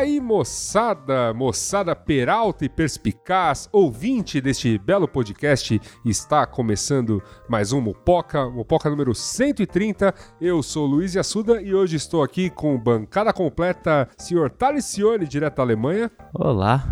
aí, moçada, moçada peralta e perspicaz, ouvinte deste belo podcast, está começando mais um Mupoca, Mupoca número 130. Eu sou Luiz Assuda e hoje estou aqui com bancada completa, senhor Thales Cione, direto da Alemanha. Olá.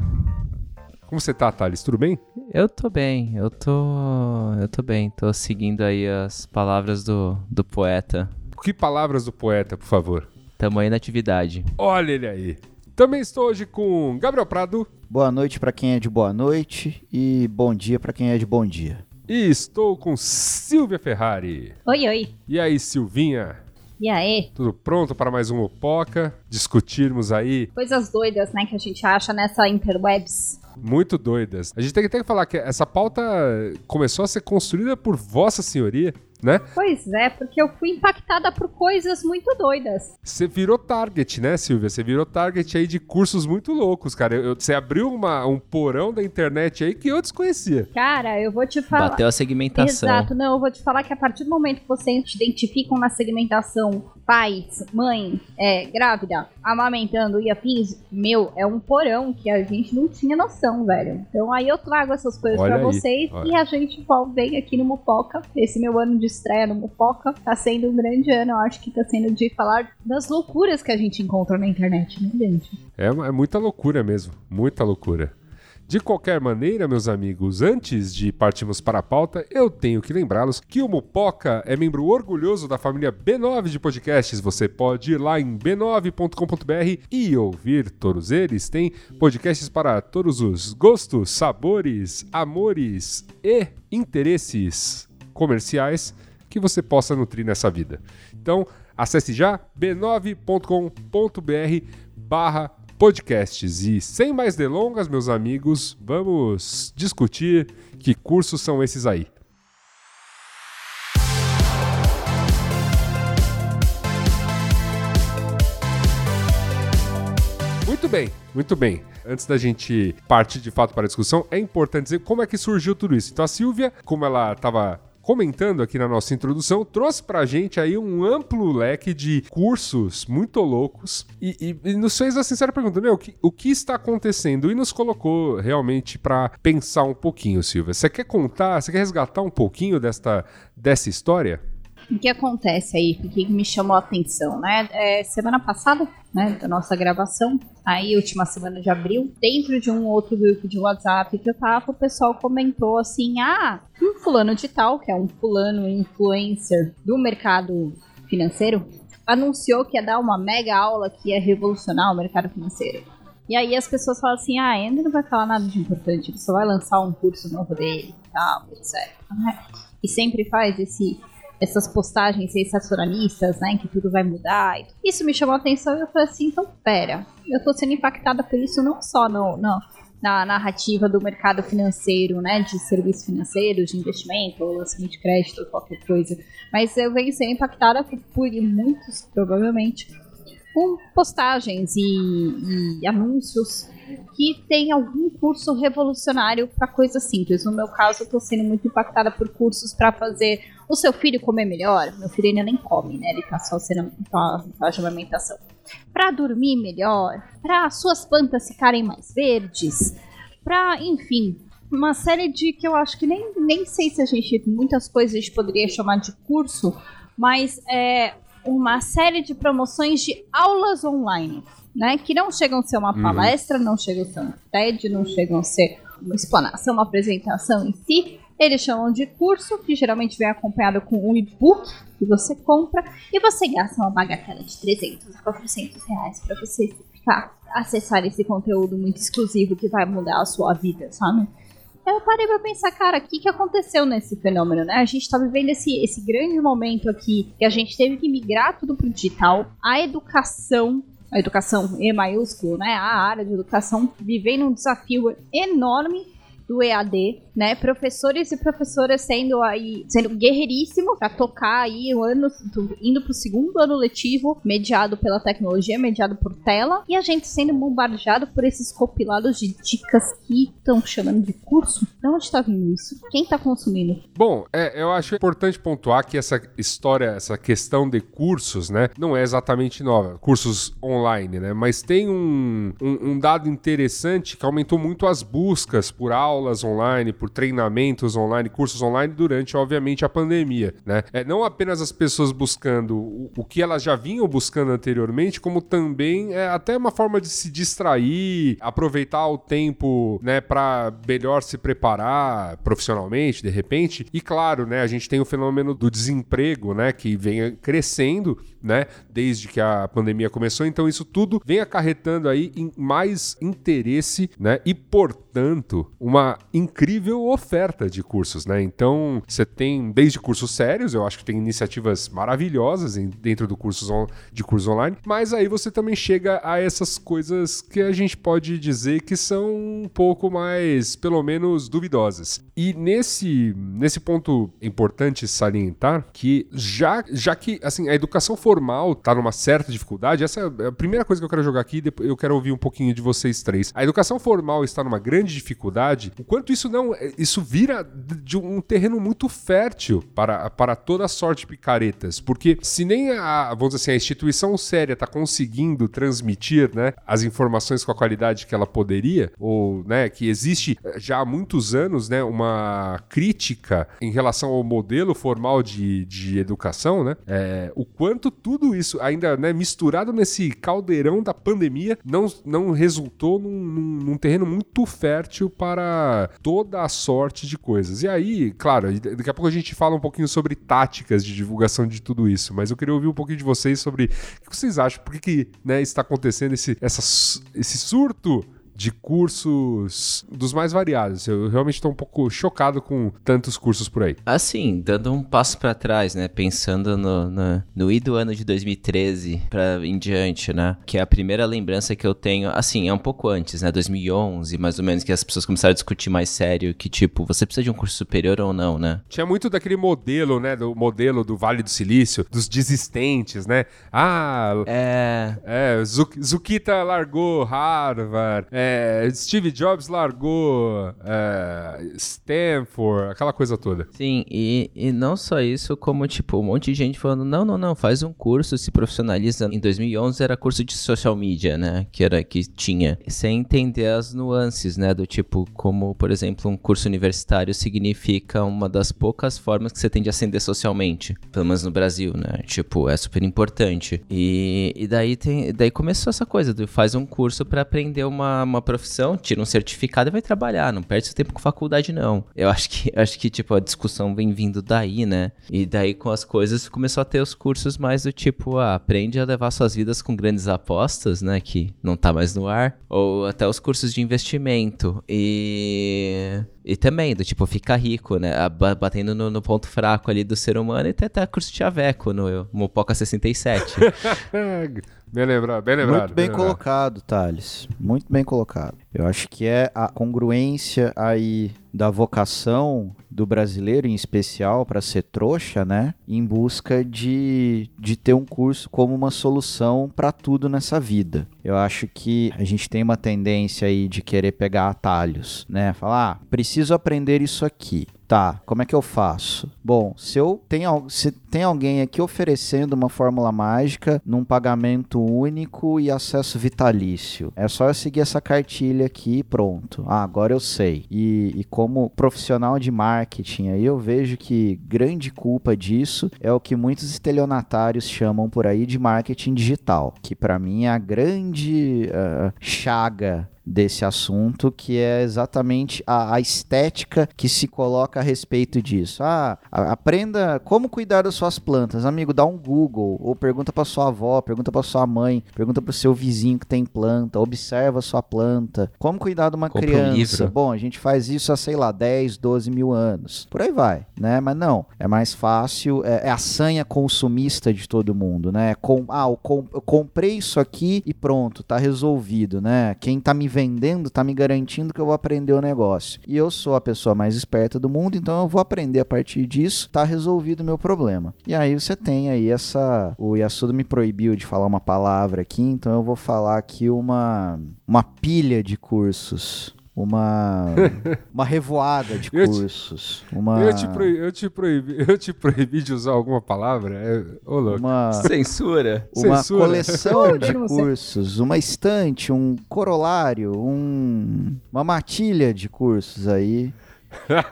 Como você tá, Thales? Tudo bem? Eu tô bem, eu tô. Eu tô bem, tô seguindo aí as palavras do, do poeta. Que palavras do poeta, por favor? Tamanho na atividade. Olha ele aí. Também estou hoje com Gabriel Prado. Boa noite para quem é de boa noite e bom dia para quem é de bom dia. E estou com Silvia Ferrari. Oi, oi. E aí, Silvinha? E aí? Tudo pronto para mais um Mopoca? Discutirmos aí Coisas doidas, né, que a gente acha nessa interwebs. muito doidas. A gente tem que, tem que falar que essa pauta começou a ser construída por Vossa Senhoria, né? Pois é, porque eu fui impactada por coisas muito doidas. Você virou target, né, Silvia? Você virou target aí de cursos muito loucos, cara. Eu- eu- Você abriu uma- um porão da internet aí que eu desconhecia. Cara, eu vou te falar. Bateu a segmentação. Exato, não, eu vou te falar que a partir do momento que vocês identificam na segmentação pais, mãe, é, grávida, amamentando e afins, meu, é um porão que a gente não tinha noção, velho. Então aí eu trago essas coisas aí, vocês olha. e a gente vem aqui no Mupoca. Esse meu ano de estreia no Mupoca tá sendo um grande ano, eu acho que tá sendo de falar das loucuras que a gente encontra na internet, né, gente? É, é muita loucura mesmo, muita loucura. De qualquer maneira, meus amigos, antes de partirmos para a pauta, eu tenho que lembrá-los que o Mupoca é membro orgulhoso da família B9 de podcasts. Você pode ir lá em b9.com.br e ouvir todos eles. Tem podcasts para todos os gostos, sabores, amores e interesses comerciais que você possa nutrir nessa vida. Então, acesse já b9.com.br barra podcasts. E sem mais delongas, meus amigos, vamos discutir que cursos são esses aí. Muito bem, muito bem. Antes da gente partir de fato para a discussão, é importante dizer como é que surgiu tudo isso. Então a Silvia, como ela estava comentando aqui na nossa introdução, trouxe pra gente aí um amplo leque de cursos muito loucos e, e- e nos fez a sincera pergunta, meu, o que, o que está acontecendo? E nos colocou realmente pra pensar um pouquinho, Silvia. Você quer contar, você quer resgatar um pouquinho desta, dessa história? O que acontece aí? O que me chamou a atenção, né? É, semana passada, né, da nossa gravação, aí última semana de abril, dentro de um outro grupo de WhatsApp que eu tava, o pessoal comentou assim: ah, um fulano de tal, que é um fulano influencer do mercado financeiro, anunciou que ia dar uma mega aula que ia revolucionar o mercado financeiro. E aí as pessoas falam assim, ah, ele não vai falar nada de importante, ele só vai lançar um curso novo dele e tal, etc. né? E sempre faz esse essas postagens sensacionalistas, né, que tudo vai mudar. Isso me chamou a atenção e eu falei assim, então pera, eu tô sendo impactada por isso não só no, no- na narrativa do mercado financeiro, né, de serviços financeiros, de investimento, ou lançamento de crédito, qualquer coisa, mas eu venho sendo impactada por, por muitos, provavelmente, com postagens e, e anúncios que tem algum curso revolucionário para coisas simples. No meu caso, eu tô sendo muito impactada por cursos para fazer o seu filho comer melhor. Meu filho ainda nem come, né? Ele tá só sendo tá, tá de amamentação. Para dormir melhor, para suas plantas ficarem mais verdes, para, enfim, uma série de que eu acho que nem, nem sei se a gente muitas coisas a gente poderia chamar de curso, mas é uma série de promoções de aulas online, né? Que não chegam a ser uma Uhum. palestra, não chegam a ser um TED, não chegam a ser uma explanação, uma apresentação em si. Eles chamam de curso, que geralmente vem acompanhado com um e-book que você compra e você gasta uma bagatela de 300 a 400 reais para você ficar, acessar esse conteúdo muito exclusivo que vai mudar a sua vida, sabe? Eu parei pra pensar, cara, o que, que aconteceu nesse fenômeno, né? A gente tá vivendo esse, esse grande momento aqui que a gente teve que migrar tudo pro digital. A educação a educação E maiúsculo, né? A área de educação vivendo um desafio enorme do EAD, né? Professores e professoras sendo aí sendo guerreiríssimos para tocar aí o ano indo pro segundo ano letivo, mediado pela tecnologia, mediado por tela, e a gente sendo bombardeado por esses compilados de dicas que estão chamando de curso. De onde tá vindo isso? Quem tá consumindo? Bom, é, eu acho importante pontuar que essa história, essa questão de cursos, né, não é exatamente nova. Cursos online, né? Mas tem um, um, um dado interessante que aumentou muito as buscas por aulas online, por treinamentos online, cursos online durante, obviamente, a pandemia, né? É, não apenas as pessoas buscando o, o que elas já vinham buscando anteriormente, como também é até uma forma de se distrair, aproveitar o tempo, né, para melhor se preparar profissionalmente, de repente. E claro, né, a gente tem o fenômeno do desemprego, né, que vem crescendo, né, desde que a pandemia começou. Então isso tudo vem acarretando aí em mais interesse, né, e portanto uma incrível oferta de cursos, né? Então você tem desde cursos sérios, eu acho que tem iniciativas maravilhosas dentro do cursos de cursos online, mas aí você também chega a essas coisas que a gente pode dizer que são um pouco mais, pelo menos, duvidosas. E nesse nesse ponto é importante salientar que já já que assim a educação formal tá numa certa dificuldade, essa é a primeira coisa que eu quero jogar aqui, eu quero ouvir um pouquinho de vocês três. A educação formal está numa grande dificuldade, o quanto isso não isso vira de um terreno muito fértil para, para toda sorte de picaretas, porque se nem a, vamos dizer assim, a instituição séria está conseguindo transmitir, né, as informações com a qualidade que ela poderia, ou, né, que existe já há muitos anos, né, uma crítica em relação ao modelo formal de, de educação, né, é, o quanto tudo isso ainda, né, misturado nesse caldeirão da pandemia não, não resultou num, num, num terreno muito fértil para toda a sorte de coisas. E aí, claro, daqui a pouco a gente fala um pouquinho sobre táticas de divulgação de tudo isso, mas eu queria ouvir um pouquinho de vocês sobre o que vocês acham, por que, que né, está acontecendo esse, essa, esse surto de cursos dos mais variados. Eu realmente estou um pouco chocado com tantos cursos por aí. Assim, dando um passo para trás, né? Pensando no, no, no I do ano de 2013 para em diante, né? Que é a primeira lembrança que eu tenho. Assim, é um pouco antes, né? 2011, mais ou menos, que as pessoas começaram a discutir mais sério que, tipo, você precisa de um curso superior ou não, né? Tinha muito daquele modelo, né? Do modelo do Vale do Silício, dos desistentes, né? Ah. É. É, Zukita largou Harvard. É, é, Steve Jobs largou é, Stanford, aquela coisa toda. Sim, e, e não só isso, como tipo, um monte de gente falando: não, não, não, faz um curso, se profissionaliza. Em 2011 era curso de social media, né? Que era que tinha. Sem entender as nuances, né? Do tipo, como, por exemplo, um curso universitário significa uma das poucas formas que você tem de ascender socialmente. Pelo menos no Brasil, né? Tipo, é super importante. E, e daí, tem, daí começou essa coisa: do, faz um curso para aprender uma, uma uma profissão, tira um certificado e vai trabalhar. Não perde seu tempo com faculdade, não. Eu acho que, acho que tipo, a discussão vem vindo daí, né? E daí com as coisas começou a ter os cursos mais do tipo, ah, aprende a levar suas vidas com grandes apostas, né? Que não tá mais no ar. Ou até os cursos de investimento. E. E também, do tipo, ficar rico, né? Batendo no, no, ponto fraco ali do ser humano e até, até curso de Aveco no Mopoca 67. Bem lembrado, bem lembrado. Muito bem, bem colocado, lembrado. Thales. Muito bem colocado. Eu acho que é a congruência aí da vocação do brasileiro, em especial, para ser trouxa, né? Em busca de, de ter um curso como uma solução para tudo nessa vida. Eu acho que a gente tem uma tendência aí de querer pegar atalhos, né? Falar, ah, preciso aprender isso aqui. Tá, como é que eu faço? Bom, se eu tenho se tem alguém aqui oferecendo uma fórmula mágica num pagamento único e acesso vitalício, é só eu seguir essa cartilha aqui e pronto. Ah, agora eu sei. E, e como profissional de marketing, aí eu vejo que grande culpa disso é o que muitos estelionatários chamam por aí de marketing digital, que para mim é a grande uh, chaga desse assunto, que é exatamente a, a estética que se coloca a respeito disso. Ah, aprenda como cuidar das suas plantas. Amigo, dá um Google, ou pergunta para sua avó, pergunta para sua mãe, pergunta para o seu vizinho que tem planta, observa a sua planta. Como cuidar de uma Compra um criança? livro. Bom, a gente faz isso há, sei lá, 10, 12 mil anos. Por aí vai, né? Mas não, é mais fácil, é, é a sanha consumista de todo mundo, né? Com, ah, eu, com- eu comprei isso aqui e pronto, tá resolvido, né? Quem tá me vendendo tá me garantindo que eu vou aprender o negócio. E eu sou a pessoa mais esperta do mundo, então eu vou aprender a partir disso, tá resolvido o meu problema. E aí você tem aí essa... O Yasuda me proibiu de falar uma palavra aqui, então eu vou falar aqui uma, uma pilha de cursos. Uma, uma revoada de Eu te- cursos. Uma, Eu, te proibi, eu, te proibi, eu te proibi de usar alguma palavra? É, ô, louco. uma, Censura. uma Censura. coleção de cursos, uma estante, um corolário, um, uma matilha de cursos aí.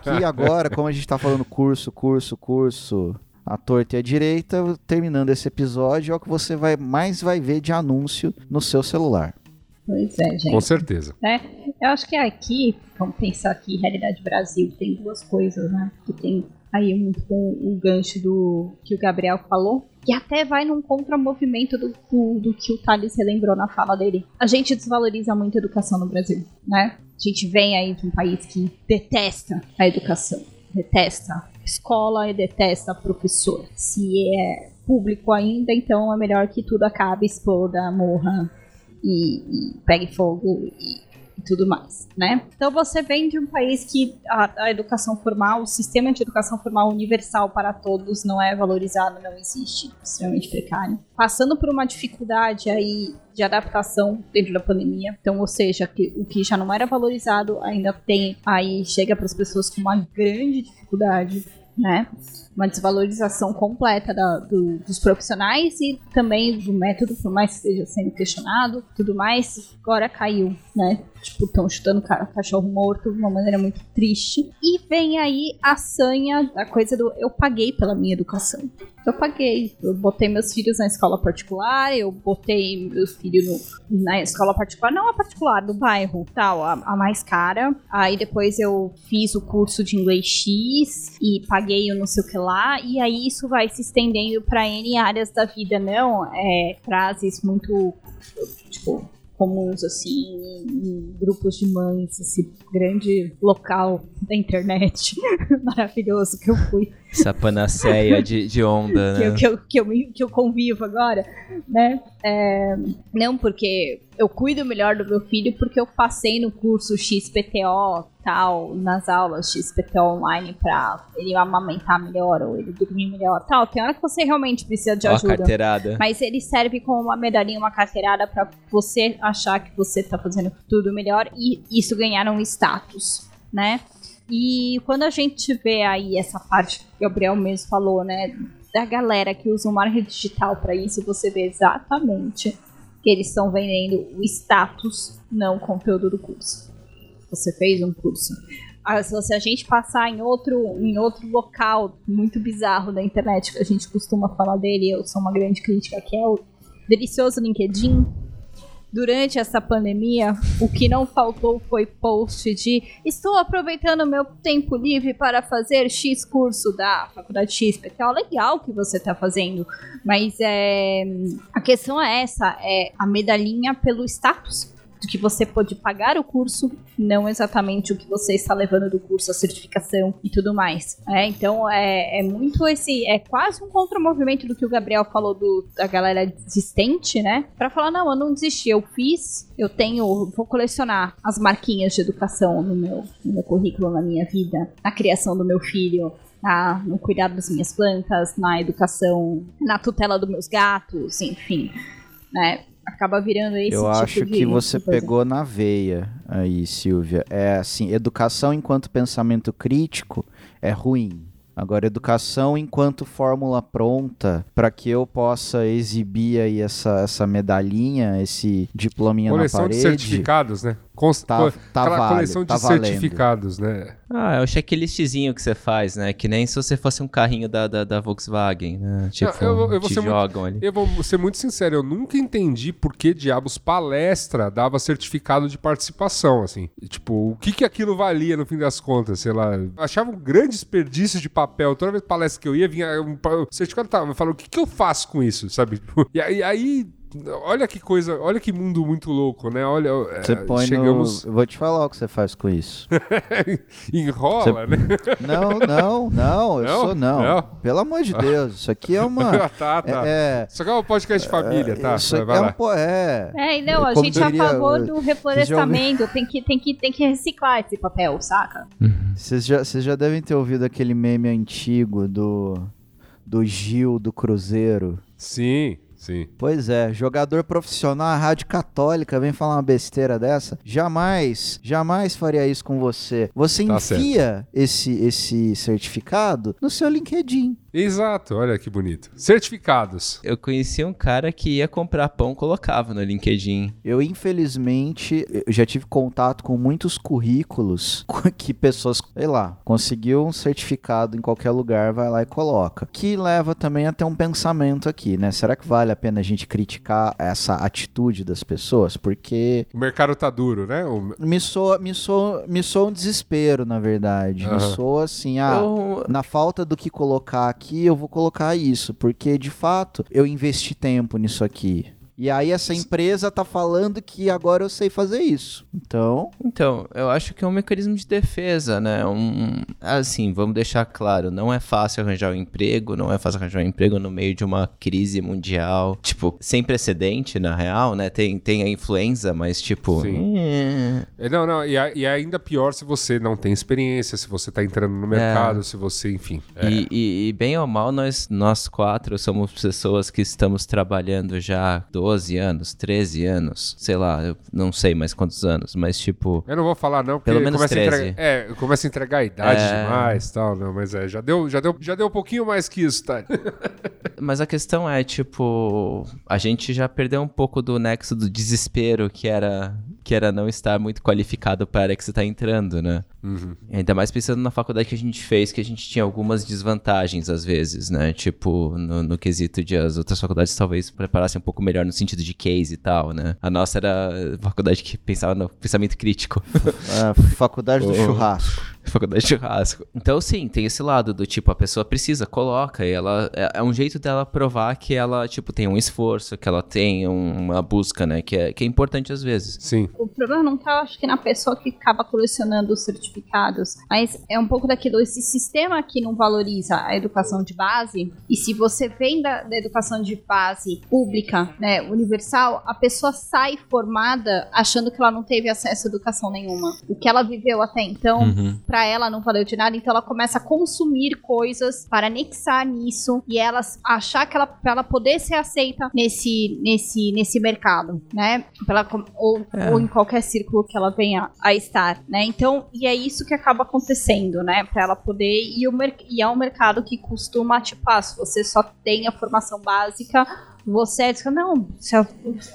Que agora, como a gente tá falando curso, curso, curso, a torta e a direita, terminando esse episódio, é o que você vai mais vai ver de anúncio no seu celular. Pois é, gente. Com certeza. né? Eu acho que aqui, vamos pensar aqui, realidade Brasil, tem duas coisas, né? Que tem aí muito com o gancho do que o Gabriel falou. E até vai num contramovimento do, do, do que o Thales relembrou na fala dele. A gente desvaloriza muito a educação no Brasil, né? A gente vem aí de um país que detesta a educação, detesta a escola e detesta professor. Se é público ainda, então é melhor que tudo acabe, exploda, morra e, e pegue fogo e, e tudo mais, né? Então você vem de um país que a, a educação formal, o sistema de educação formal universal para todos não é valorizado, não existe, extremamente precário. Passando por uma dificuldade aí de adaptação dentro da pandemia, então, ou seja, que o que já não era valorizado ainda tem aí chega para as pessoas com uma grande dificuldade, né? uma desvalorização completa da- do- dos profissionais e também do método, por mais que esteja sendo questionado, tudo mais, agora caiu, né? Tipo, estão chutando ca- cachorro morto de uma maneira muito triste. E vem aí a sanha da coisa do eu paguei pela minha educação. Eu paguei. Eu botei meus filhos na escola particular, eu botei meus filhos no- na escola particular, não a particular, do bairro, tal, a, a mais cara. Aí depois eu fiz o curso de inglês X e paguei o não sei o que lá, e aí isso vai se estendendo pra N áreas da vida, não? É, frases muito, tipo, comuns, assim, em, grupos de mães, esse grande local da internet maravilhoso que eu fui Essa panaceia de, de onda, que, eu, né? que, eu, que, eu, que eu convivo agora, né? É, não porque eu cuido melhor do meu filho, porque eu passei no curso XPTO, tal, nas aulas XPTO online pra ele amamentar melhor ou ele dormir melhor, tal. Tem hora que você realmente precisa de ajuda. carteirada. Mas ele serve como uma medalhinha, uma carteirada pra você achar que você tá fazendo tudo melhor e isso ganhar um status, né? E quando a gente vê aí essa parte que o Gabriel mesmo falou, né, da galera que usa o marketing digital pra isso, você vê exatamente que eles estão vendendo o status, não o conteúdo do curso. Você fez um curso. Se a gente passar em outro, em outro local muito bizarro da internet, que a gente costuma falar dele, eu sou uma grande crítica, que é o delicioso LinkedIn. Durante essa pandemia, o que não faltou foi post de estou aproveitando meu tempo livre para fazer X curso da faculdade X, que é legal que você está fazendo, mas é, a questão é essa, é a medalhinha pelo status do que você pode pagar o curso, não exatamente o que você está levando do curso, a certificação e tudo mais. É, então é, é muito esse, é quase um contramovimento do que o Gabriel falou do, da galera desistente, né? Pra falar, não, eu não desisti, eu fiz, eu tenho, vou colecionar as marquinhas de educação no meu, no meu currículo, na minha vida, na criação do meu filho, no cuidado das minhas plantas, na educação, na tutela dos meus gatos, enfim, né? Acaba virando esse Eu tipo acho de- que você pegou na veia aí, Silvia. É assim, educação enquanto pensamento crítico é ruim. Agora, educação enquanto fórmula pronta para que eu possa exibir aí essa, essa medalhinha, esse diplominha Coleção na de parede. certificados, né? Cons- Tá- tá aquela válido, coleção de tá certificados, né? Ah, é o checklistzinho que você faz, né? Que nem se você fosse um carrinho da, da, da Volkswagen, né? Tipo, eu eu vou te ser muito- jogam ali. Eu vou ser muito sincero, eu nunca entendi por que diabos palestra dava certificado de participação, assim. E, tipo, o que que aquilo valia no fim das contas, sei lá. Eu achava um grande desperdício de papel. Toda vez palestra que eu ia, vinha um certificado tava, eu falo, o que que eu faço com isso, sabe? E aí, olha que coisa, olha que mundo muito louco, né? Olha, é, Você põe chegamos, no... Eu vou te falar o que você faz com isso. enrola, né? Não, não, não, eu Não? sou não. Não? Pelo amor de Deus, isso aqui é uma... tá, tá. É, Isso aqui é um podcast de família, tá? isso Vai é um... po- É, É, não, a Como gente é a diria, favor uh, do reflorestamento. Tem que, tem, que, tem que reciclar esse papel, saca? Vocês já, vocês já devem ter ouvido aquele meme antigo do, do Gil do Cruzeiro. Sim, sim. Pois é, jogador profissional, a rádio católica, vem falar uma besteira dessa. Jamais, jamais faria isso com você. Você Tá enfia esse, esse certificado no seu LinkedIn. Exato, olha que bonito. Certificados. Eu conheci um cara que ia comprar pão, colocava no LinkedIn. Eu, infelizmente, eu já tive contato com muitos currículos que pessoas, sei lá, conseguiu um certificado em qualquer lugar, vai lá e coloca. Que leva também a ter um pensamento aqui, né? Será que vale a pena a gente criticar essa atitude das pessoas? Porque O mercado tá duro, né? O- me soa, me soa, me soa um desespero, na verdade. Me Aham. soa assim, ah, Eu- na falta do que colocar aqui, eu vou colocar isso, porque de fato eu investi tempo nisso aqui. E aí essa empresa tá falando que agora eu sei fazer isso. Então, Então, eu acho que é um mecanismo de defesa, né? Um, assim, vamos deixar claro, não é fácil arranjar um emprego, não é fácil arranjar um emprego no meio de uma crise mundial, tipo, sem precedente, na real, né? Tem, tem a influenza, mas tipo... Sim. eh, É, Não, não, e, a- e ainda pior se você não tem experiência, se você tá entrando no mercado, se você, enfim. É. E, e- e bem ou mal, nós, nós quatro somos pessoas que estamos trabalhando já 12 anos, 13 anos, sei lá, eu não sei mais quantos anos, mas tipo... Eu não vou falar não, porque Pelo menos começa, a 13. entregar, é, começa a entregar a idade É. demais tal, não, mas é, já deu, já deu, já deu um pouquinho mais que isso, tá? Mas a questão é, tipo, a gente já perdeu um pouco do nexo do desespero que era que era não estar muito qualificado para a área que você está entrando, né? Uhum. Ainda mais pensando na faculdade que a gente fez, que a gente tinha algumas desvantagens às vezes, né? Tipo, no, no quesito de as outras faculdades talvez preparassem um pouco melhor no sentido de case e tal, né? A nossa era a faculdade que pensava no pensamento crítico. a faculdade do Oh. churrasco. Faculdade de churrasco. Então, sim, tem esse lado do tipo, a pessoa precisa, coloca, e ela. É, é um jeito dela provar que ela, tipo, tem um esforço, que ela tem um- uma busca, né? Que é, que é importante às vezes. Sim. O problema não tá, acho que, na pessoa que acaba colecionando os certificados, mas é um pouco daquilo, esse sistema que não valoriza a educação de base, e se você vem da, da educação de base pública, né, universal, a pessoa sai formada achando que ela não teve acesso a educação nenhuma. O que ela viveu até então, Uhum. pra ela não valeu de nada, então ela começa a consumir coisas para anexar nisso e ela achar que ela para ela poder ser aceita nesse nesse nesse mercado, né? Pra ela ou, É. ou em qualquer círculo que ela venha a estar, né? Então, e é isso que acaba acontecendo, né? Para ela poder e o e é um mercado que costuma tipo, ah, se você só tem a formação básica, você é diz, não, se a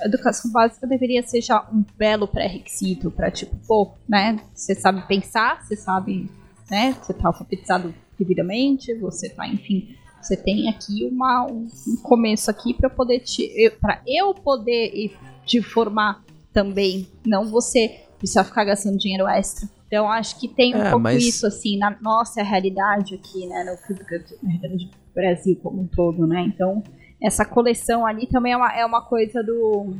educação básica deveria ser já um belo pré-requisito para tipo, pô, né? Você sabe pensar, você sabe, né? Você tá alfabetizado devidamente, você tá, enfim, você tem aqui uma, um, um começo aqui para poder te, para eu poder te formar também, não você precisar ficar gastando dinheiro extra. Então acho que tem um É, pouco mas- isso assim na nossa realidade aqui, né, no do Brasil como um todo, né? Então essa coleção ali também é uma, é uma coisa do.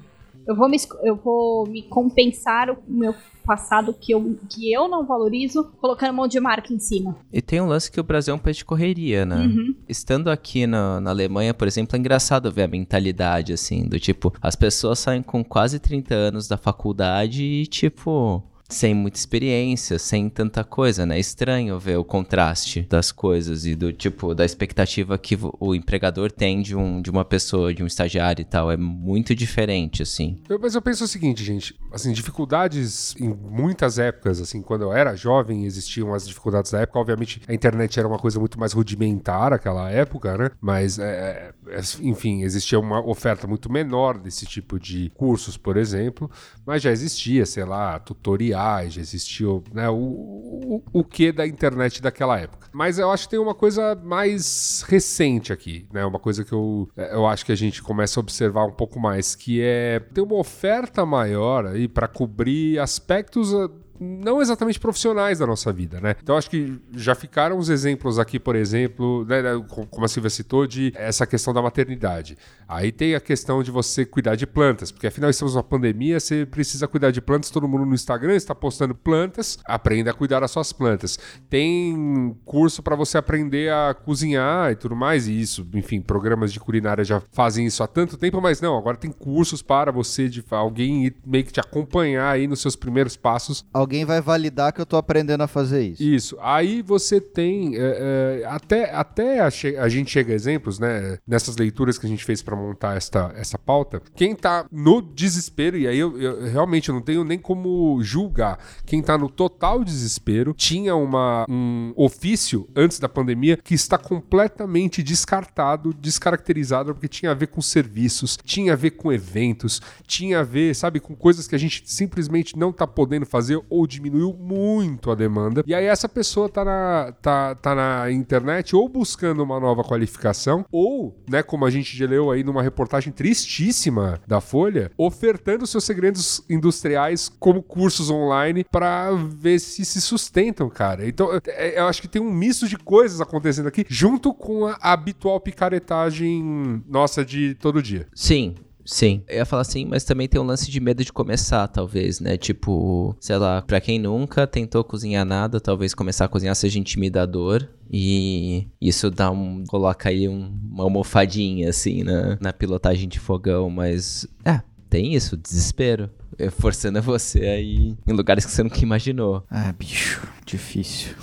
Eu vou, me, eu vou me compensar o meu passado que eu, que eu não valorizo, colocando um monte de marca em cima. E tem um lance que o Brasil é um país de correria, né? Uhum. Estando aqui na, na Alemanha, por exemplo, é engraçado ver a mentalidade, assim, do tipo, as pessoas saem com quase 30 anos da faculdade e, tipo, sem muita experiência, sem tanta coisa, né? Estranho ver o contraste das coisas e do tipo, da expectativa que o empregador tem de, um, de uma pessoa, de um estagiário e tal. É muito diferente, assim. Eu, mas eu penso o seguinte, gente, assim, dificuldades em muitas épocas, assim, quando eu era jovem, existiam as dificuldades da época. Obviamente, a internet era uma coisa muito mais rudimentar naquela época, né? Mas, é, é, enfim, existia uma oferta muito menor desse tipo de cursos, por exemplo, mas já existia, sei lá, tutoriais, já existiu, né, o, o, o que da internet daquela época. Mas eu acho que tem uma coisa mais recente aqui, né, uma coisa que eu, eu acho que a gente começa a observar um pouco mais, que é ter uma oferta maior aí para cobrir aspectos não exatamente profissionais da nossa vida, né? Então acho que já ficaram os exemplos aqui, por exemplo, né, né como a Silvia citou, de essa questão da maternidade. Aí tem a questão de você cuidar de plantas, porque afinal estamos numa pandemia, você precisa cuidar de plantas, todo mundo no Instagram está postando plantas, aprenda a cuidar das suas plantas. Tem curso para você aprender a cozinhar e tudo mais, e isso, enfim, programas de culinária já fazem isso há tanto tempo, mas não, agora tem cursos para você, de alguém meio que te acompanhar aí nos seus primeiros passos. Alguém alguém vai validar que eu tô aprendendo a fazer isso. Isso. Aí você tem. É, é, até até a, a, gente chega a exemplos, né? Nessas leituras que a gente fez para montar esta, essa pauta. Quem tá no desespero, e aí eu, eu realmente não tenho nem como julgar. Quem tá no total desespero tinha uma, um ofício antes da pandemia que está completamente descartado, descaracterizado, porque tinha a ver com serviços, tinha a ver com eventos, tinha a ver, sabe, com coisas que a gente simplesmente não tá podendo fazer ou ou diminuiu muito a demanda. E aí essa pessoa tá na, tá, tá na internet ou buscando uma nova qualificação, ou, né, como a gente já leu aí numa reportagem tristíssima da Folha, ofertando seus segredos industriais como cursos online para ver se se sustentam, cara. Então, é, eu acho que tem um misto de coisas acontecendo aqui, junto com a habitual picaretagem nossa de todo dia. Sim, Sim. Eu ia falar assim, mas também tem um lance de medo de começar, talvez, né? Tipo, sei lá, pra quem nunca tentou cozinhar nada, talvez começar a cozinhar seja intimidador. E isso dá um. coloca aí um, uma almofadinha, assim, na, na pilotagem de fogão, mas. É, tem isso, desespero. Forçando você aí em lugares que você nunca imaginou. Ah, bicho, difícil.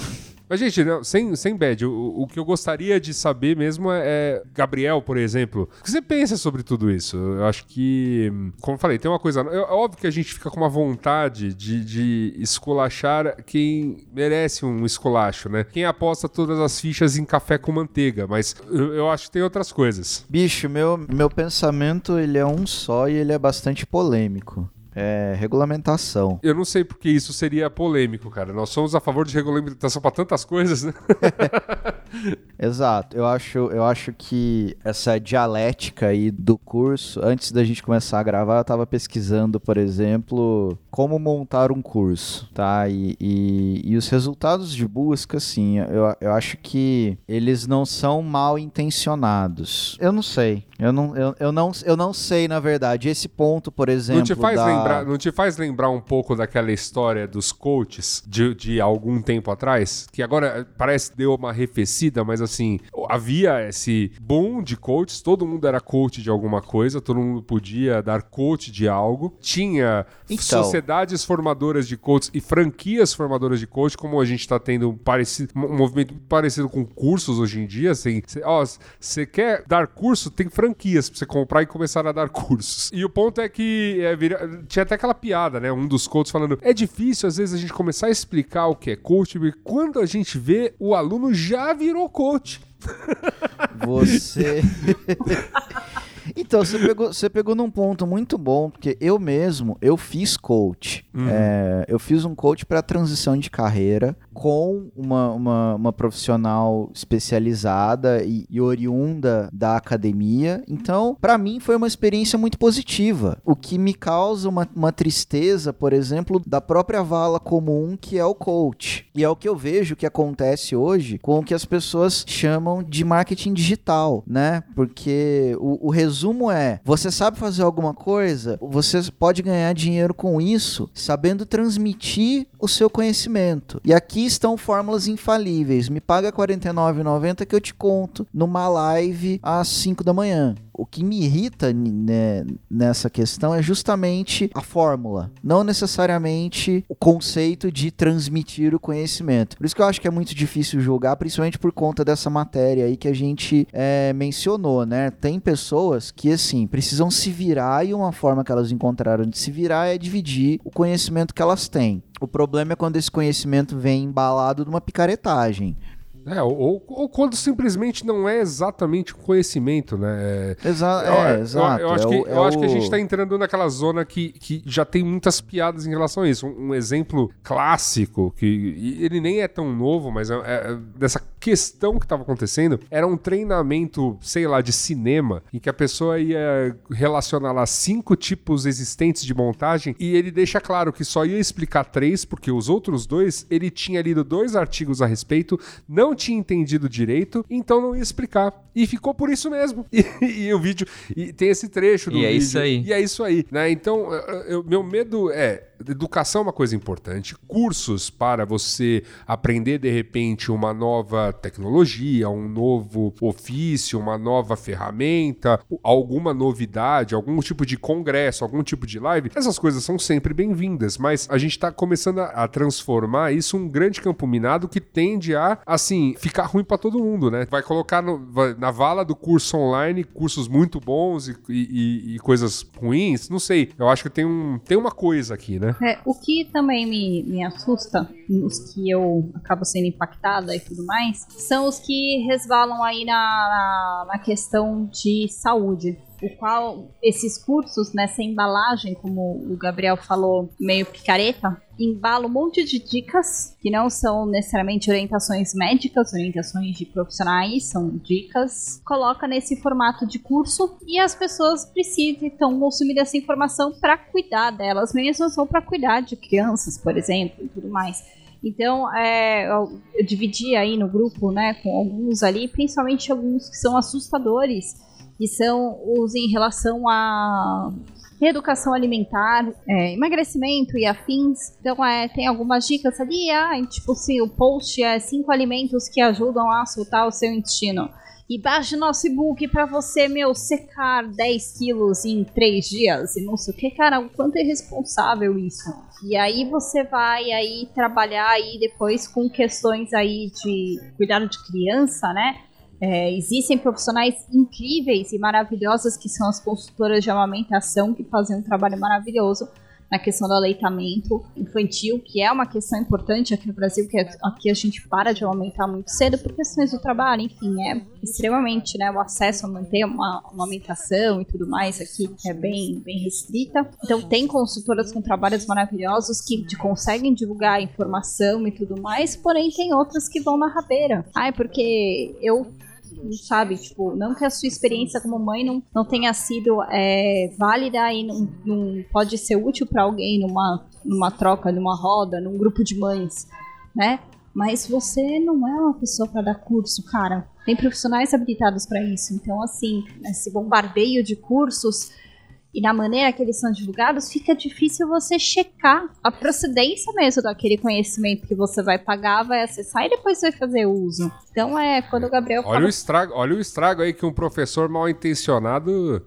Mas, gente, não, sem, sem bad, o, o que eu gostaria de saber mesmo é, é, Gabriel, por exemplo, o que você pensa sobre tudo isso? Eu acho que, como eu falei, tem uma coisa. É óbvio que a gente fica com uma vontade de, de esculachar quem merece um esculacho, né? Quem aposta todas as fichas em café com manteiga, mas eu, eu acho que tem outras coisas. Bicho, meu, meu pensamento ele é um só e ele é bastante polêmico é, regulamentação. Eu não sei porque isso seria polêmico, cara. Nós somos a favor de regulamentação para tantas coisas, né? Exato. Eu acho, eu acho que essa dialética aí do curso, antes da gente começar a gravar, eu estava pesquisando, por exemplo, como montar um curso, tá? E, e, e, os resultados de busca, assim, eu, eu acho que eles não são mal intencionados. Eu não sei. Eu não, eu, eu, não, eu não sei, na verdade. Esse ponto, por exemplo. Não te faz, da... lembrar, não te faz lembrar um pouco daquela história dos coaches de, de algum tempo atrás? Que agora parece que deu uma arrefecida, mas assim, havia esse boom de coaches, todo mundo era coach de alguma coisa, todo mundo podia dar coach de algo. Tinha então... sociedades formadoras de coaches e franquias formadoras de coach, como a gente está tendo um, parecido, um movimento parecido com cursos hoje em dia. Assim, você quer dar curso, tem franquia franquias pra você comprar e começar a dar cursos. E o ponto é que é, vira... tinha até aquela piada, né? Um dos coaches falando: é difícil às vezes a gente começar a explicar o que é coach, porque quando a gente vê, o aluno já virou coach. Você. Então, você pegou, você pegou num ponto muito bom, porque eu mesmo, eu fiz coach. Uhum. É, eu fiz um coach para transição de carreira com uma, uma, uma profissional especializada e, e, oriunda da academia. Então, para mim, foi uma experiência muito positiva. O que me causa uma, uma tristeza, por exemplo, da própria vala comum que é o coach. E é o que eu vejo que acontece hoje com o que as pessoas chamam de marketing digital, né? Porque o, o resumo resumo é: você sabe fazer alguma coisa, você pode ganhar dinheiro com isso, sabendo transmitir o seu conhecimento. E aqui estão fórmulas infalíveis. Me paga R$ 49,90 que eu te conto numa live às 5 da manhã o que me irrita né, nessa questão é justamente a fórmula, não necessariamente o conceito de transmitir o conhecimento. Por isso que eu acho que é muito difícil julgar, principalmente por conta dessa matéria aí que a gente é, mencionou, né? Tem pessoas que, assim, precisam se virar e uma forma que elas encontraram de se virar é dividir o conhecimento que elas têm. O problema é quando esse conhecimento vem embalado de uma picaretagem. É, ou, ou quando simplesmente não é exatamente o conhecimento, né? É, Exa é, exato. Eu, eu, acho, é que, o, eu é acho que a o- gente está entrando naquela zona que, que já tem muitas piadas em relação a isso. Um, um exemplo clássico, que ele nem é tão novo, mas dessa questão que estava acontecendo, era um treinamento, sei lá, de cinema, em que a pessoa ia relacionar lá cinco tipos existentes de montagem e ele deixa claro que só ia explicar três, porque os outros dois, ele tinha lido dois artigos a respeito, não tinha entendido direito, então não ia explicar. E ficou por isso mesmo. E, e o vídeo. E tem esse trecho do E é vídeo. isso aí. E é isso aí. Né? Então, eu- meu medo é. Educação é uma coisa importante. Cursos para você aprender de repente uma nova tecnologia, um novo ofício, uma nova ferramenta, alguma novidade, algum tipo de congresso, algum tipo de live. Essas coisas são sempre bem-vindas, mas a gente está começando a, a transformar isso um grande campo minado que tende a, assim, ficar ruim para todo mundo, né? Vai colocar no- vai- na vala do curso online cursos muito bons e, e- e coisas ruins, não sei. Eu acho que tem, um, tem uma coisa aqui, né? É, o que também me, me assusta, os que eu acabo sendo impactada e tudo mais, são os que resvalam aí na, na, na questão de saúde. O qual esses cursos, nessa embalagem, como o Gabriel falou, meio picareta, embala um monte de dicas que não são necessariamente orientações médicas, orientações de profissionais, são dicas, coloca nesse formato de curso e as pessoas precisam então consumir essa informação para cuidar delas mesmas ou para cuidar de crianças, por exemplo, e tudo mais. Então, é, eu dividi aí no grupo, né, com alguns ali, principalmente alguns que são assustadores, que são os em relação a reeducação alimentar, é, emagrecimento e afins. Então, é, tem algumas dicas ali, ah, tipo, se o post é cinco alimentos que ajudam a soltar o seu intestino. E baixe nosso e-book pra você, meu, secar 10 quilos em 3 dias e não sei o que. Cara, o quanto é irresponsável isso. E aí você vai aí trabalhar aí depois com questões aí de cuidado de criança, né? É, existem profissionais incríveis e maravilhosas que são as consultoras de amamentação que fazem um trabalho maravilhoso na questão do aleitamento infantil, que é uma questão importante aqui no Brasil, que é- aqui a gente para de amamentar muito cedo por questões do trabalho, enfim, é extremamente, né, o acesso a manter uma amamentação e tudo mais aqui é bem, bem restrita. Então tem consultoras com trabalhos maravilhosos que conseguem divulgar informação e tudo mais, porém tem outras que vão na rabeira. Ai, porque eu sabe, tipo, não que a sua experiência como mãe não, não tenha sido é, válida e não, não pode ser útil para alguém numa, numa troca, numa roda, num grupo de mães, né? Mas você não é uma pessoa para dar curso, cara. Tem profissionais habilitados para isso. Então, assim, esse bombardeio de cursos e na maneira que eles são divulgados, fica difícil você checar a procedência mesmo daquele conhecimento que você vai pagar, vai acessar e depois vai fazer uso. Então é quando o Gabriel Olha fala. o estrago, olha o estrago aí que um professor mal intencionado,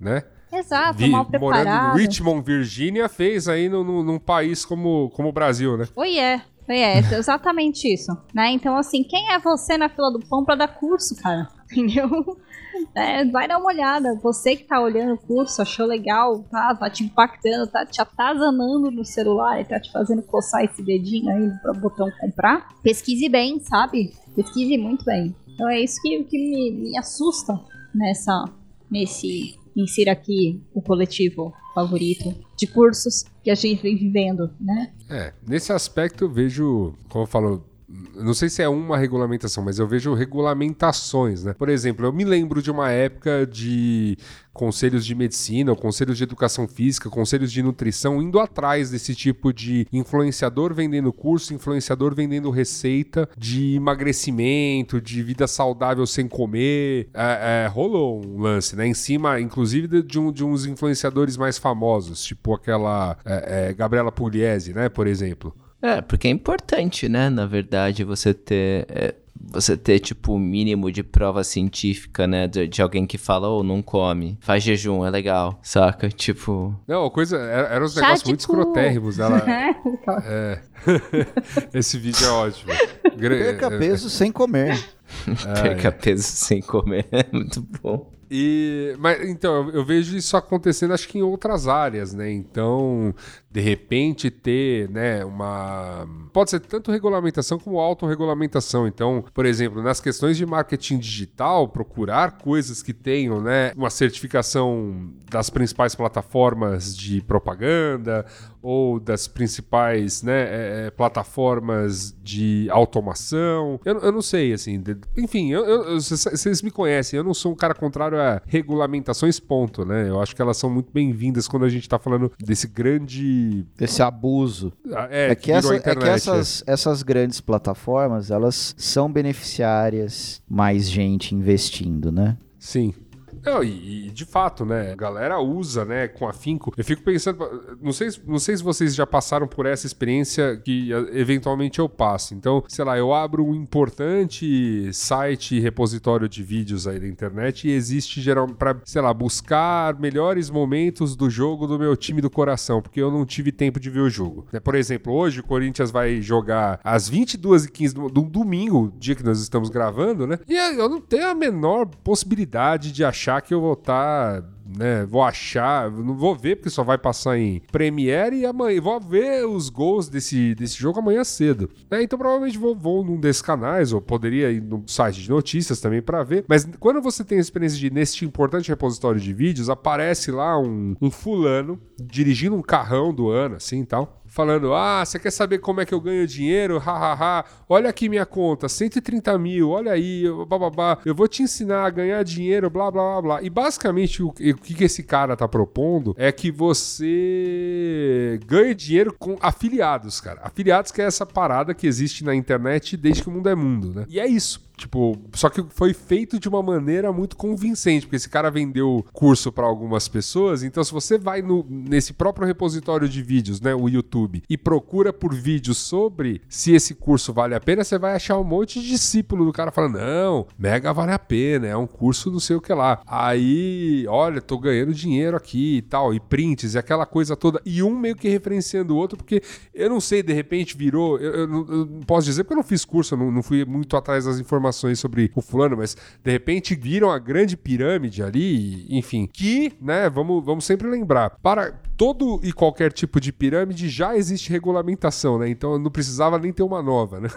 né? Exato, Vi- mal morando em preparado. Richmond, Virgínia, fez aí no, no- num país como, como o Brasil, né? Oi, é. Oi, é, exatamente isso, né? Então, assim, quem é você na fila do pão pra dar curso, cara? Entendeu? É, vai dar uma olhada. Você que tá olhando o curso, achou legal, tá, tá te impactando, tá te atazanando no celular e tá te fazendo coçar esse dedinho aí pra botão comprar. Pesquise bem, sabe? Pesquise muito bem. Então é isso que, que me, me assusta nessa, nesse insira aqui o coletivo favorito de cursos que a gente vem vivendo, né? É, nesse aspecto eu vejo, como eu falo, não sei se é uma regulamentação, mas eu vejo regulamentações, né? Por exemplo, eu me lembro de uma época de conselhos de medicina, conselhos de educação física, conselhos de nutrição, indo atrás desse tipo de influenciador vendendo curso, influenciador vendendo receita de emagrecimento, de vida saudável sem comer. É, é, rolou um lance, né? Em cima, inclusive, de, um, de uns influenciadores mais famosos, tipo aquela é, é Gabriela Pugliese, né? Por exemplo. É, porque é importante, né? Na verdade, você ter. É, você ter, tipo, o mínimo de prova científica, né? De, de alguém que fala, ou oh, não come, faz jejum, é legal, saca? Tipo. Não, a coisa. Era, era uns negócios muito escrotérrimos. Ela. é. Esse vídeo é ótimo. Perca peso sem comer. Perca peso sem comer. É muito bom. E, mas então, eu, vejo isso acontecendo acho que em outras áreas, né? Então, de repente ter, né, uma pode ser tanto regulamentação como autorregulamentação. Então, por exemplo, nas questões de marketing digital, procurar coisas que tenham, né, uma certificação das principais plataformas de propaganda ou das principais, né, é, é plataformas de automação. Eu, eu, não sei, assim, de, enfim, eu, eu, vocês me conhecem, eu não sou um cara contrário a regulamentações, ponto, né? Eu acho que elas são muito bem-vindas quando a gente tá falando desse grande esse abuso. Ah, é, é, que, que essa, internet, é que essas, é. essas grandes plataformas, elas são beneficiárias, mais gente investindo, né? Sim. Não, e, e, de fato, né? A galera usa, né, com afinco. Eu fico pensando, não sei, não sei se vocês já passaram por essa experiência que eventualmente eu passo. Então, sei lá, eu abro um importante site repositório de vídeos aí da internet e existe geral para, sei lá, buscar melhores momentos do jogo do meu time do coração, porque eu não tive tempo de ver o jogo. Né, por exemplo, hoje o Corinthians vai jogar às 22h15 do, do domingo, dia que nós estamos gravando, né? E eu não tenho a menor possibilidade de achar achar que eu vou estar. Tá, né, vou achar, não vou ver porque só vai passar em Premiere e amanhã vou ver os gols desse, desse jogo amanhã cedo. Né, então provavelmente vou, vou num desses canais ou poderia ir no site de notícias também para ver. Mas quando você tem a experiência de neste importante repositório de vídeos aparece lá um, um fulano dirigindo um carrão do ano assim, tal falando: Ah, você quer saber como é que eu ganho dinheiro? Hahaha, olha aqui minha conta, 130 mil, olha aí, bababá, eu vou te ensinar a ganhar dinheiro, blá blá blá blá. E basicamente o, o que, que esse cara tá propondo é que você ganhe dinheiro com afiliados, cara. Afiliados que é essa parada que existe na internet desde que o mundo é mundo, né? E é isso. Tipo, só que foi feito de uma maneira muito convincente, porque esse cara vendeu curso para algumas pessoas, então se você vai no, nesse próprio repositório de vídeos, né, o YouTube, e procura por vídeos sobre se esse curso vale a pena, você vai achar um monte de discípulo do cara falando: "Não, mega vale a pena, é um curso não sei o que lá". Aí, olha, tô ganhando dinheiro aqui e tal, e prints e aquela coisa toda, e um meio que referenciando o outro, porque eu não sei, de repente virou, eu, eu, eu não posso dizer porque eu não fiz curso, eu não, não fui muito atrás das informações informações sobre o fulano, mas de repente viram a grande pirâmide ali, enfim, que, né, vamos, vamos sempre lembrar, para todo e qualquer tipo de pirâmide já existe regulamentação, né? Então não precisava nem ter uma nova, né?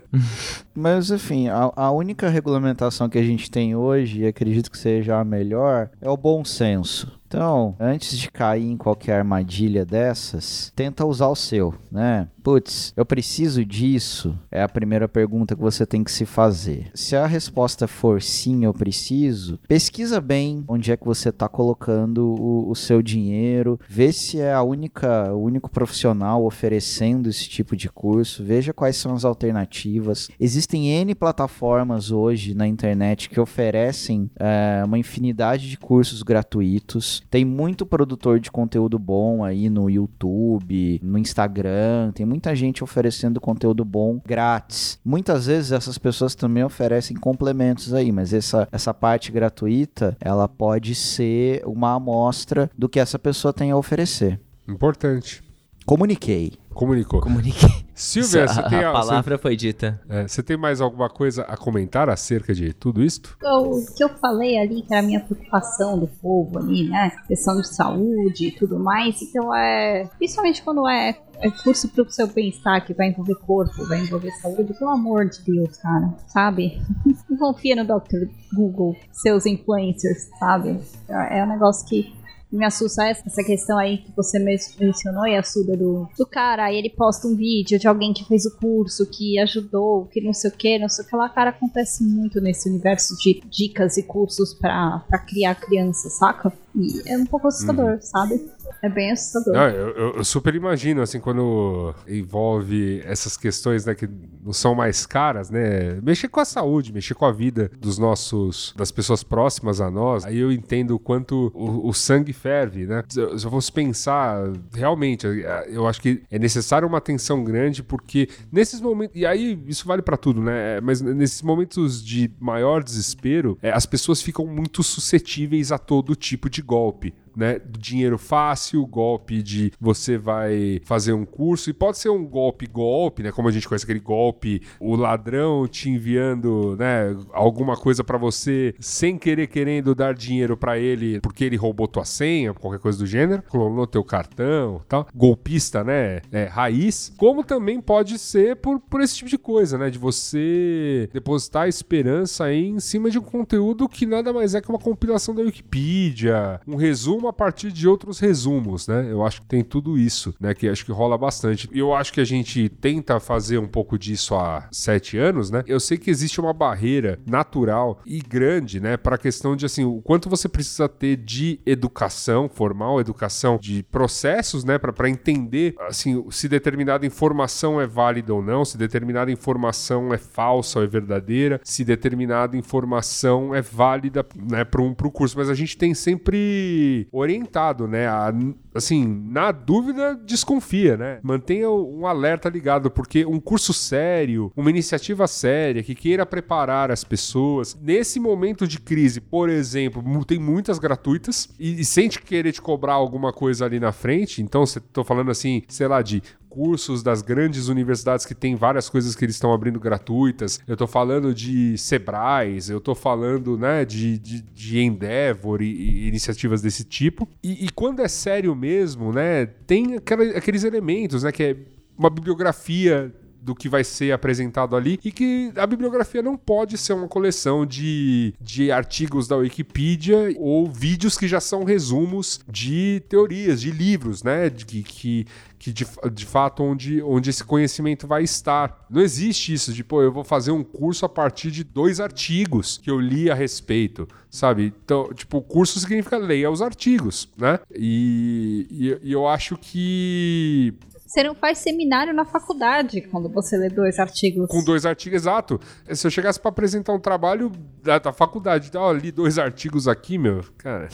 mas enfim, a, a única regulamentação que a gente tem hoje, e acredito que seja a melhor, é o bom senso. Então, antes de cair em qualquer armadilha dessas, tenta usar o seu, né? Putz, eu preciso disso? É a primeira pergunta que você tem que se fazer. Se a resposta for sim, eu preciso, pesquisa bem onde é que você está colocando o, o, seu dinheiro, vê se é a única, o único profissional oferecendo esse tipo de curso, veja quais são as alternativas. Existem N plataformas hoje na internet que oferecem é, uma infinidade de cursos gratuitos. Tem muito produtor de conteúdo bom aí no YouTube, no Instagram, tem muita gente oferecendo conteúdo bom grátis. Muitas vezes essas pessoas também oferecem complementos aí, mas essa, essa parte gratuita, ela pode ser uma amostra do que essa pessoa tem a oferecer. Importante. Comuniquei. Comunicou. Comuniquei. Silvia, você tem a, a palavra você, foi dita. É, você tem mais alguma coisa a comentar acerca de tudo isto? O que eu falei ali, que era a minha preocupação do povo ali, né? Questão de saúde e tudo mais. Então é. Principalmente quando é, é curso pro seu bem-estar, que vai envolver corpo, vai envolver saúde, pelo amor de Deus, cara. Sabe? Não confia no Dr. Google, seus influencers, sabe? É um negócio que me assusta essa questão aí que você mencionou, e a Suda, do, do cara, aí ele posta um vídeo de alguém que fez o curso, que ajudou, que não sei o que, não sei o que lá, cara, acontece muito nesse universo de dicas e cursos pra, pra criar criança, saca? E é um pouco assustador, uhum. sabe? É bem assustador. Não, eu, eu, super imagino, assim, quando envolve essas questões, né, que não são mais caras, né? Mexer com a saúde, mexer com a vida dos nossos, das pessoas próximas a nós, aí eu entendo o quanto o, o sangue ferve, né? Se eu, fosse pensar, realmente, eu acho que é necessário uma atenção grande, porque nesses momentos, e aí isso vale para tudo, né? Mas nesses momentos de maior desespero, é, as pessoas ficam muito suscetíveis a todo tipo de golpe né? Dinheiro fácil, golpe de você vai fazer um curso, e pode ser um golpe golpe, né? Como a gente conhece aquele golpe, o ladrão te enviando, né, alguma coisa para você sem querer querendo dar dinheiro para ele porque ele roubou tua senha, qualquer coisa do gênero, clonou teu cartão, tal. Golpista, né? É, raiz. Como também pode ser por, por esse tipo de coisa, né? De você depositar esperança em cima de um conteúdo que nada mais é que uma compilação da Wikipedia, um resumo a partir de outros resumos, né? Eu acho que tem tudo isso, né? Que acho que rola bastante. E eu acho que a gente tenta fazer um pouco disso há sete anos, né? Eu sei que existe uma barreira natural e grande, né? Para a questão de assim, o quanto você precisa ter de educação formal, educação de processos, né? Para entender assim se determinada informação é válida ou não, se determinada informação é falsa ou é verdadeira, se determinada informação é válida, né? Para um pro curso. Mas a gente tem sempre orientado, né? A, assim, na dúvida, desconfia, né? Mantenha um alerta ligado, porque um curso sério, uma iniciativa séria que queira preparar as pessoas nesse momento de crise, por exemplo, tem muitas gratuitas e, e sente querer te cobrar alguma coisa ali na frente, então você tô falando assim, sei lá, de cursos das grandes universidades que tem várias coisas que eles estão abrindo gratuitas. Eu estou falando de Sebrais, eu estou falando né, de, de, de Endeavor e, e, iniciativas desse tipo. E, e, quando é sério mesmo, né, tem aquela, aqueles elementos, né, que é uma bibliografia do que vai ser apresentado ali e que a bibliografia não pode ser uma coleção de, de artigos da Wikipedia ou vídeos que já são resumos de teorias, de livros, né? De, que, que de, de fato onde, onde esse conhecimento vai estar. Não existe isso de, pô, eu vou fazer um curso a partir de dois artigos que eu li a respeito, sabe? Então, tipo, curso significa leia os artigos, né? E, e, e eu acho que você não faz seminário na faculdade quando você lê dois artigos. Com dois artigos, exato. Se eu chegasse para apresentar um trabalho da, da faculdade, então, ó, li dois artigos aqui, meu, cara.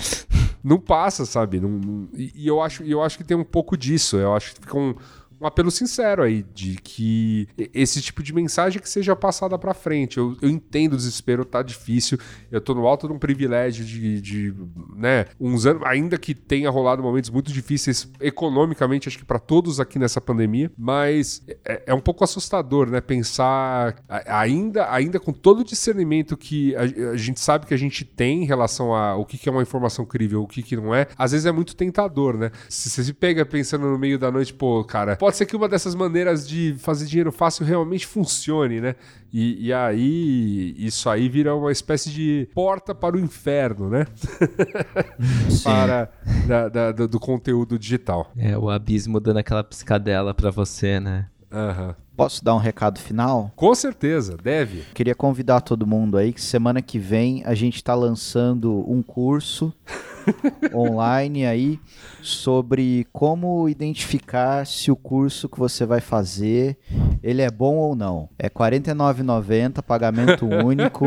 não passa, sabe? Não, não, e, e, eu acho, eu acho que tem um pouco disso. Eu acho que fica um um apelo sincero aí de que esse tipo de mensagem que seja passada para frente. Eu, eu, entendo o desespero, tá difícil. Eu tô no alto de um privilégio de, de né, uns anos, ainda que tenha rolado momentos muito difíceis economicamente, acho que para todos aqui nessa pandemia, mas é, é, um pouco assustador, né, pensar ainda, ainda com todo o discernimento que a, a, gente sabe que a gente tem em relação a o que, que é uma informação crível, o que, que não é, às vezes é muito tentador, né? Se você se pega pensando no meio da noite, pô, cara, pode ser que uma dessas maneiras de fazer dinheiro fácil realmente funcione, né? E, e aí, isso aí vira uma espécie de porta para o inferno, né? para da, da, do, do, conteúdo digital. É, o abismo dando aquela piscadela para você, né? Aham. Uhum. Posso dar um recado final? Com certeza, deve. Queria convidar todo mundo aí que semana que vem a gente está lançando um curso online aí sobre como identificar se o curso que você vai fazer ele é bom ou não. É R$ 49,90, pagamento único.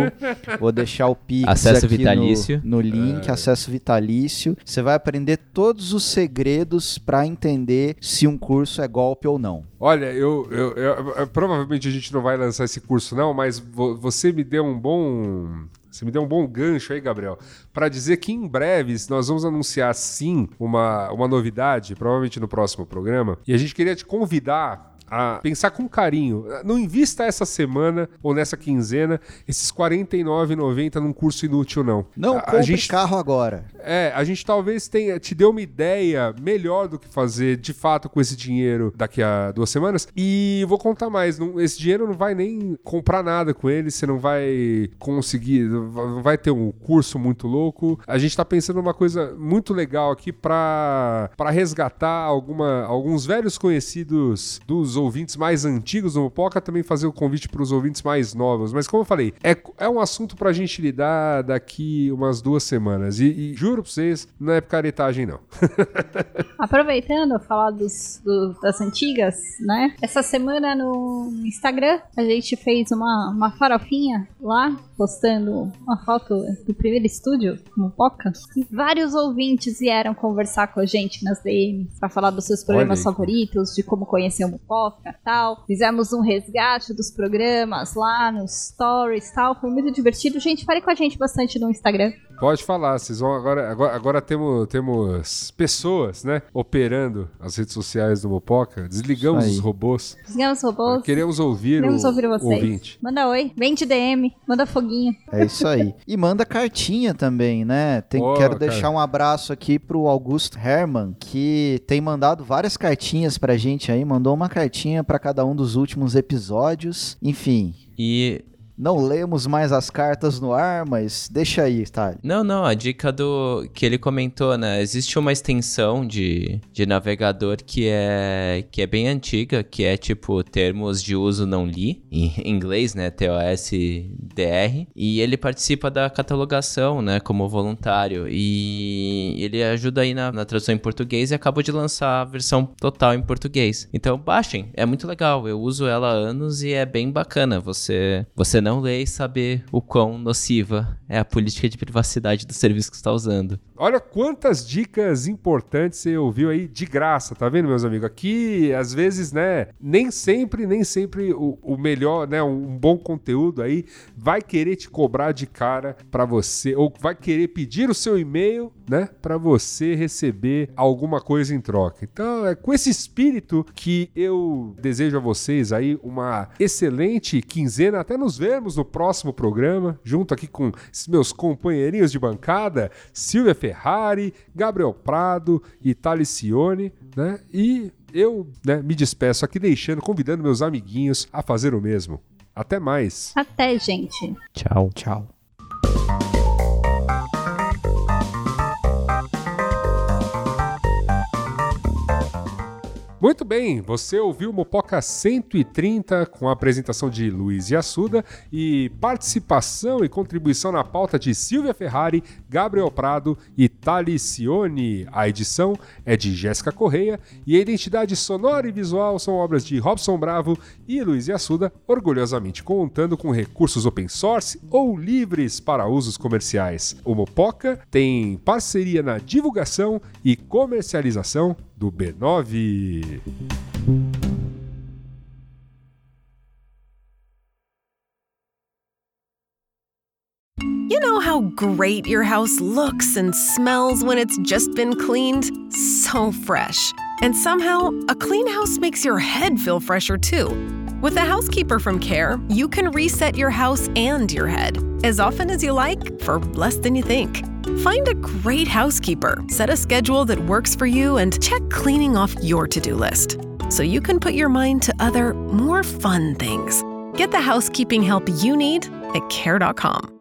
Vou deixar o Pix acesso aqui vitalício. No, no link, é. acesso vitalício. Você vai aprender todos os segredos para entender se um curso é golpe ou não. Olha, eu, eu, eu, eu, provavelmente a gente não vai lançar esse curso não, mas vo, você me deu um bom você me deu um bom gancho aí, Gabriel, para dizer que em breve nós vamos anunciar sim uma, uma novidade, provavelmente no próximo programa. E a gente queria te convidar a pensar com carinho. Não invista essa semana ou nessa quinzena esses R$ 49,90 num curso inútil, não. Não a, compre gente, carro agora. É, a gente talvez tenha, te dê uma ideia melhor do que fazer de fato com esse dinheiro daqui a duas semanas. E vou contar mais, não, esse dinheiro não vai nem comprar nada com ele, você não vai conseguir, não vai ter um curso muito louco. A gente tá pensando numa coisa muito legal aqui para resgatar alguma, alguns velhos conhecidos dos ouvintes mais antigos do Mopoca, também fazer o convite para os ouvintes mais novos. Mas como eu falei, é, é um assunto pra gente lidar daqui umas duas semanas. E, e juro pra vocês, não é picaretagem, não. Aproveitando falar dos, do, das antigas, né? Essa semana no Instagram a gente fez uma, uma farofinha lá, postando uma foto do primeiro estúdio, Mopoca. E vários ouvintes vieram conversar com a gente nas DMs pra falar dos seus programas favoritos, de como conhecer o Mopoca e tal. Fizemos um resgate dos programas lá nos stories tal. Foi muito divertido. Gente, fale com a gente bastante no Instagram. Pode falar, vocês vão agora. Agora, agora temos, temos pessoas, né? Operando as redes sociais do Mopoca. Desligamos os robôs. Desligamos os robôs. Queremos ouvir Queremos o, ouvir vocês. ouvinte. Manda oi, vem de DM, manda foguinho. É isso aí. E manda cartinha também, né? Tem- Ó, quero cara. deixar um abraço aqui pro Augusto Herman, que tem mandado várias cartinhas pra gente aí, mandou uma cartinha pra cada um dos últimos episódios. Enfim, E não lemos mais as cartas no ar, mas deixa aí, tá? Não, não, a dica do que ele comentou, né? Existe uma extensão de, de navegador que é, que é bem antiga, que é tipo termos de uso não li, em inglês, né? TOSDR. E ele participa da catalogação, né? Como voluntário. E ele ajuda aí na, na tradução em português e acabou de lançar a versão total em português. Então baixem, é muito legal. Eu uso ela há anos e é bem bacana. Você, você não ler e saber o quão nociva é a política de privacidade do serviço que está usando. Olha quantas dicas importantes você ouviu aí de graça, tá vendo, meus amigos? Aqui, às vezes, né, nem sempre, nem sempre o, o melhor, né, um bom conteúdo aí vai querer te cobrar de cara pra você, ou vai querer pedir o seu e-mail, né, pra você receber alguma coisa em troca. Então, é com esse espírito que eu desejo a vocês aí uma excelente quinzena, até nos vermos no próximo programa, junto aqui com meus companheirinhos de bancada, Silvia Ferrari, Gabriel Prado e Talicione, né? E eu né, me despeço aqui deixando, convidando meus amiguinhos a fazer o mesmo. Até mais. Até, gente. Tchau. Tchau. Muito bem, você ouviu Mopoca 130 com a apresentação de Luiz Yassuda e participação e contribuição na pauta de Silvia Ferrari, Gabriel Prado e Talicione. A edição é de Jéssica Correia e a identidade sonora e visual são obras de Robson Bravo e Luiz Yassuda, orgulhosamente contando com recursos open source ou livres para usos comerciais. O Mopoca tem parceria na divulgação e comercialização do B9. You know how great your house looks and smells when it's just been cleaned? So fresh. And somehow, a clean house makes your head feel fresher too. With a housekeeper from Care, you can reset your house and your head as often as you like for less than you think. Find a great housekeeper, set a schedule that works for you, and check cleaning off your to do list so you can put your mind to other, more fun things. Get the housekeeping help you need at care.com.